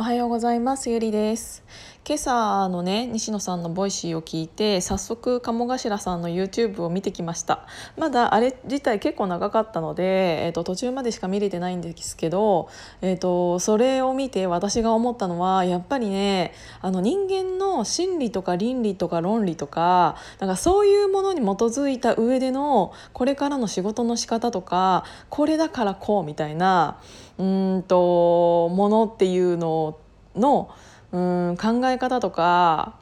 おはようございます。ゆりです。今朝のね西野さんのボイシーを聞いて早速鴨頭さんの YouTube を見てきました。まだあれ自体結構長かったので、えーと、途中までしか見れてないんですけど、えーと、それを見て私が思ったのはやっぱりねあの人間の心理とか倫理とか論理とかなんかそういうものに基づいた上でのこれからの仕事の仕方とかこれだからこうみたいなうんとものっていうののうん考え方とか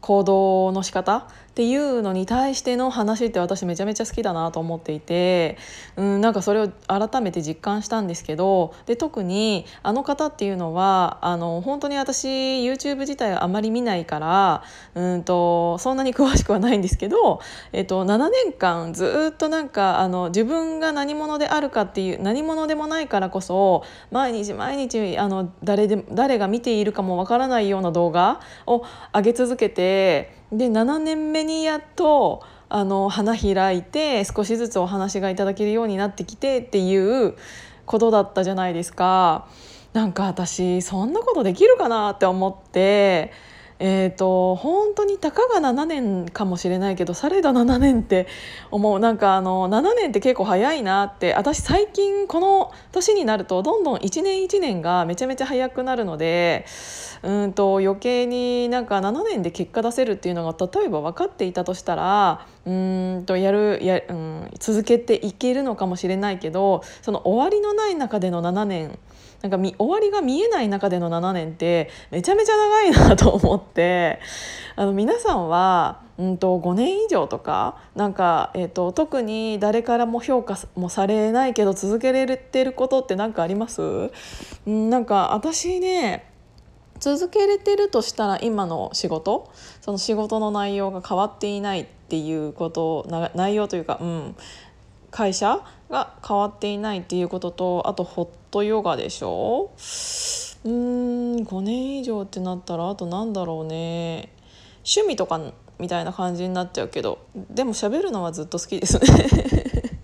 行動の仕方っていうのに対しての話って私めちゃめちゃ好きだなと思っていて、うん、なんかそれを改めて実感したんですけどで特にあの方っていうのはあの本当に私 YouTube 自体あまり見ないからうんとそんなに詳しくはないんですけど、えっと、7年間ずっとなんかあの自分が何者であるかっていう何者でもないからこそ毎日毎日あの誰で誰が見ているかもわからないような動画を上げ続けてで7年目にやっとあの花開いて少しずつお話がいただけるようになってきてっていうことだったじゃないですか。なんか私そんなことできるかなって思ってえーと、本当にたかが7年かもしれないけどされど7年って思う。なんかあの7年って結構早いなって。私最近この年になるとどんどん1年1年がめちゃめちゃ早くなるのでうんと余計になんか7年で結果出せるっていうのが例えば分かっていたとしたらうんとやるや、うん、続けていけるのかもしれないけどその終わりのない中での7年なんか終わりが見えない中での7年ってめちゃめちゃ長いなと思って。あの皆さんは、うんと、5年以上とかなんか、えーと、特に誰からも評価もされないけど続けられてることって何かあります？んなんか私ね続けれてるとしたら今の仕事？その仕事の内容が変わっていないっていうこと内容というか、うん、会社が変わっていないっていうこととあとホットヨガでしょ？うーん5年以上ってなったらあとなんだろうね。趣味とかみたいな感じになっちゃうけどでも喋るのはずっと好きですね。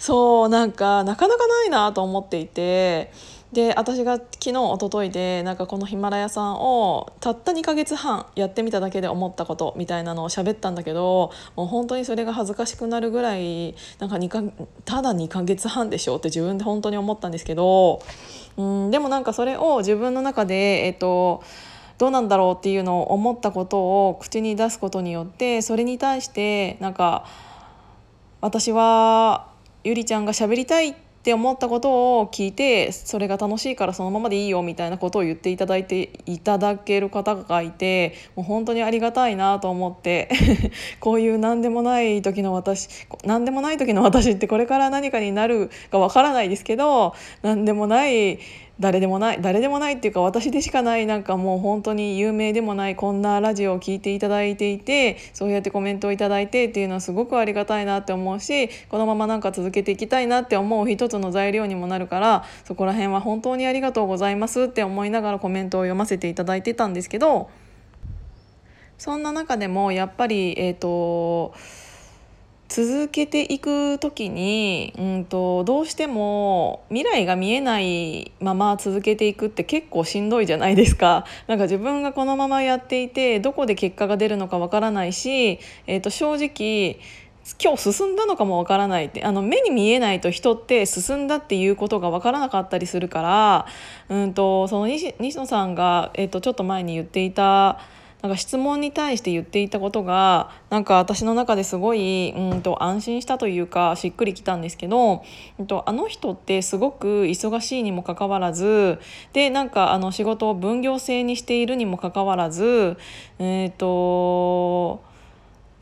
そうなんかなかなかないなと思っていてで私が昨日一昨日でなんかこのヒマラヤさんをたった2ヶ月半やってみただけで思ったことみたいなのを喋ったんだけどもう本当にそれが恥ずかしくなるぐらいなんか2かただ2ヶ月半でしょって自分で本当に思ったんですけどうんでもなんかそれを自分の中でえっ、とどうなんだろうっていうのを思ったことを口に出すことによってそれに対してなんか私はゆりちゃんが喋りたいってって思ったことを聞いてそれが楽しいからそのままでいいよみたいなことを言っていただいていただける方がいてもう本当にありがたいなと思って こういう何でもない時の私何でもない時の私ってこれから何かになるかわからないですけど何でもない誰でもない誰でもないっていうか私でしかないなんかもう本当に有名でもないこんなラジオを聴いていただいていてそうやってコメントを頂いてっていうのはすごくありがたいなって思うしこのままなんか続けていきたいなって思う一つの材料にもなるからそこら辺は本当にありがとうございますって思いながらコメントを読ませていただいてたんですけどそんな中でもやっぱりえっ、ー、と続けていく時に、うんと、どうしても未来が見えないまま続けていくって結構しんどいじゃないですか。なんか自分がこのままやっていてどこで結果が出るのかわからないし、えー、と正直今日進んだのかもわからないってあの目に見えないと人って進んだっていうことがわからなかったりするから、うんと、その西野さんが、えー、とちょっと前に言っていたなんか質問に対して言っていたことがなんか私の中ですごいうんと安心したというかしっくりきたんですけど、うんと、あの人ってすごく忙しいにもかかわらずでなんかあの仕事を分業制にしているにもかかわらずえっ、ー、と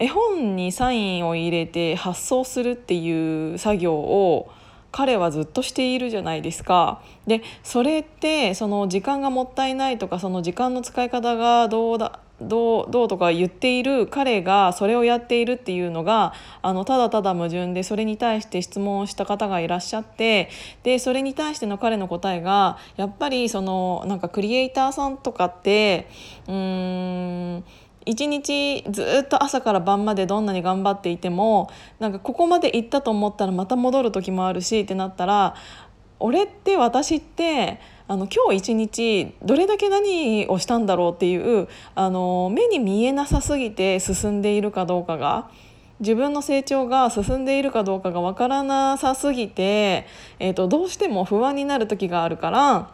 絵本にサインを入れて発送するっていう作業を彼はずっとしているじゃないですか。でそれってその時間がもったいないとかその時間の使い方がどうだどうどうとか言っている彼がそれをやっているっていうのがあのただただ矛盾でそれに対して質問をした方がいらっしゃってでそれに対しての彼の答えがやっぱりそのなんかクリエイターさんとかってうーん一日ずっと朝から晩までどんなに頑張っていてもなんかここまで行ったと思ったらまた戻る時もあるしってなったら俺って私ってあの今日一日どれだけ何をしたんだろうっていうあの目に見えなさすぎて進んでいるかどうかが自分の成長が進んでいるかどうかが分からなさすぎて、えーと、どうしても不安になる時があるから。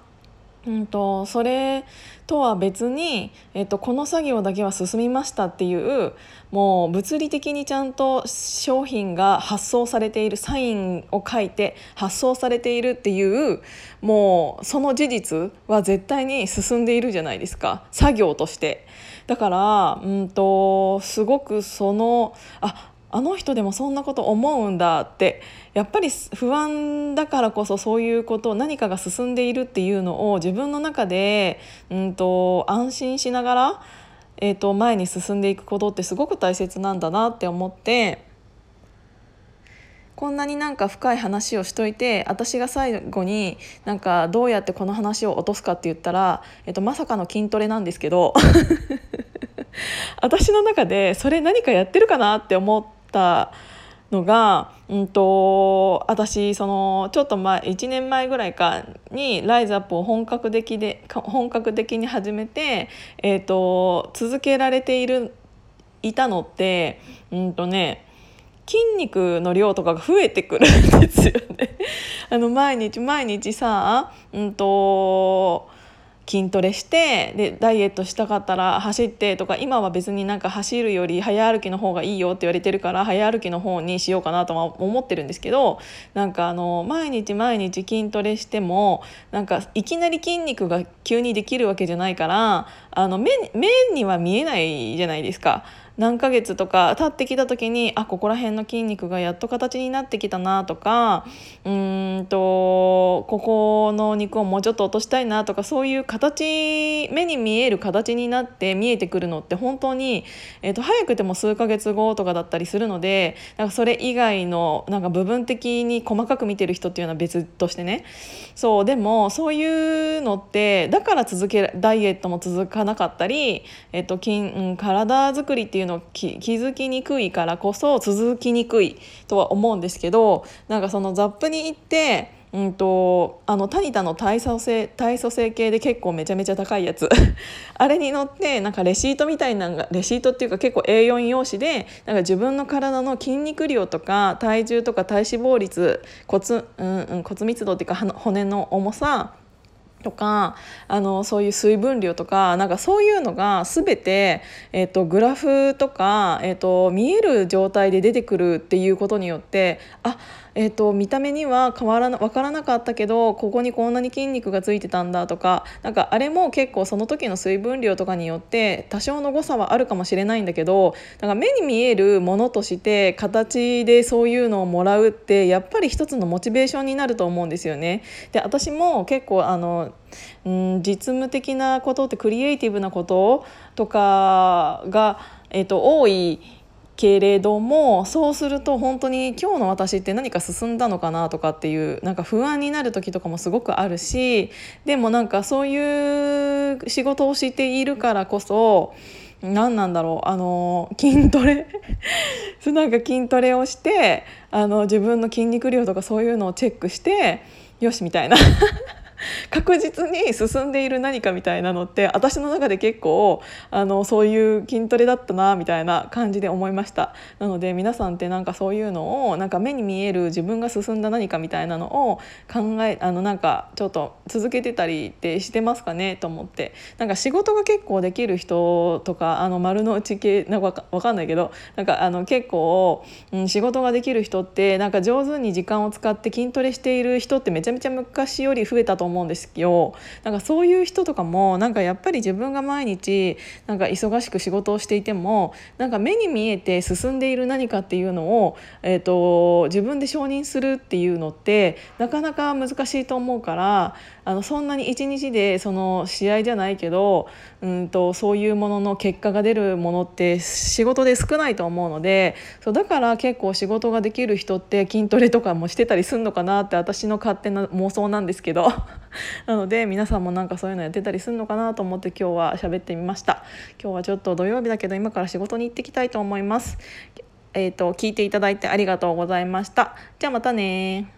うんと、それとは別に、えっと、この作業だけは進みましたっていうもう物理的にちゃんと商品が発送されているサインを書いて発送されているっていうもうその事実は絶対に進んでいるじゃないですか作業として。だから、うんとすごくそのああの人でもそんなこと思うんだってやっぱり不安だからこそそういうこと何かが進んでいるっていうのを自分の中で、うんと、安心しながら、えーと、前に進んでいくことってすごく大切なんだなって思って。こんなになんか深い話をしといて私が最後になんかどうやってこの話を落とすかって言ったら、えっと、まさかの筋トレなんですけど 私の中でそれ何かやってるかなって思ったのが、うんと、私そのちょっと前1年前ぐらいかにライズアップを本格的で本格的に始めて、えーと、続けられているいたのってうんとね筋肉の量とかが増えてくるんですよね。あの毎日毎日さ、うんと筋トレしてでダイエットしたかったら走ってとか今は別になんか走るより早歩きの方がいいよって言われてるから早歩きの方にしようかなとは思ってるんですけどなんかあの毎日毎日筋トレしてもなんかいきなり筋肉が急にできるわけじゃないからあの目目には見えないじゃないですか。何ヶ月とか経ってきた時にあここら辺の筋肉がやっと形になってきたなとかうんとここの肉をもうちょっと落としたいなとかそういう形目に見える形になって見えてくるのって本当に、えー、と早くても数ヶ月後とかだったりするのでなんかそれ以外のなんか部分的に細かく見てる人っていうのは別としてね。そうでもそういうのってだから続けダイエットも続かなかったり、えーと筋うん、体作りっていうの気づきにくいからこそ続きにくいとは思うんですけどなんかそのザップに行ってうんと、あのタニタの体組成体組成計で結構めちゃめちゃ高いやつ。あれに乗ってなんかレシートみたいなのがレシートっていうか結構 A4 用紙でなんか自分の体の筋肉量とか体重とか体脂肪率骨,、うんうん、骨密度っていうか骨の重さとかあのそういう水分量とかなんかそういうのが全て、えーと、グラフとか、えーと見える状態で出てくるっていうことによってあえーと、見た目には変わらな分からなかったけどここにこんなに筋肉がついてたんだとかなんかあれも結構その時の水分量とかによって多少の誤差はあるかもしれないんだけどなんか目に見えるものとして形でそういうのをもらうってやっぱり一つのモチベーションになると思うんですよね。で私も結構あのうん実務的なことってクリエイティブなこととかが、えーと多いけれどもそうすると本当に今日の私って何か進んだのかなとかっていうなんか不安になる時とかもすごくあるしでもなんかそういう仕事をしているからこそ何なんだろうあの筋トレ？なんか筋トレをしてあの自分の筋肉量とかそういうのをチェックしてよしみたいな。確実に進んでいる何かみたいなのって私の中で結構あのそういう筋トレだったなみたいな感じで思いました。なので皆さんってなんかそういうのをなんか目に見える自分が進んだ何かみたいなのを考えあのなんかちょっと続けてたりってしてますかねと思って。なんか仕事が結構できる人とかあの丸の内系なんかわかんないけどなんかあの結構、うん、仕事ができる人ってなんか上手に時間を使って筋トレしている人ってめちゃめちゃ昔より増えたと思うんですよなんかそういう人とかもなんかやっぱり自分が毎日なんか忙しく仕事をしていてもなんか目に見えて進んでいる何かっていうのを、えーと、自分で承認するっていうのってなかなか難しいと思うからあのそんなに一日でその試合じゃないけどうんとそういうものの結果が出るものって仕事で少ないと思うのでそうだから結構仕事ができる人って筋トレとかもしてたりするのかなって私の勝手な妄想なんですけど。なので皆さんもなんかそういうのやってたりするのかなと思って今日は喋ってみました。今日はちょっと土曜日だけど今から仕事に行ってきたいと思います。えーと、と聞いていただいてありがとうございました。じゃあまたね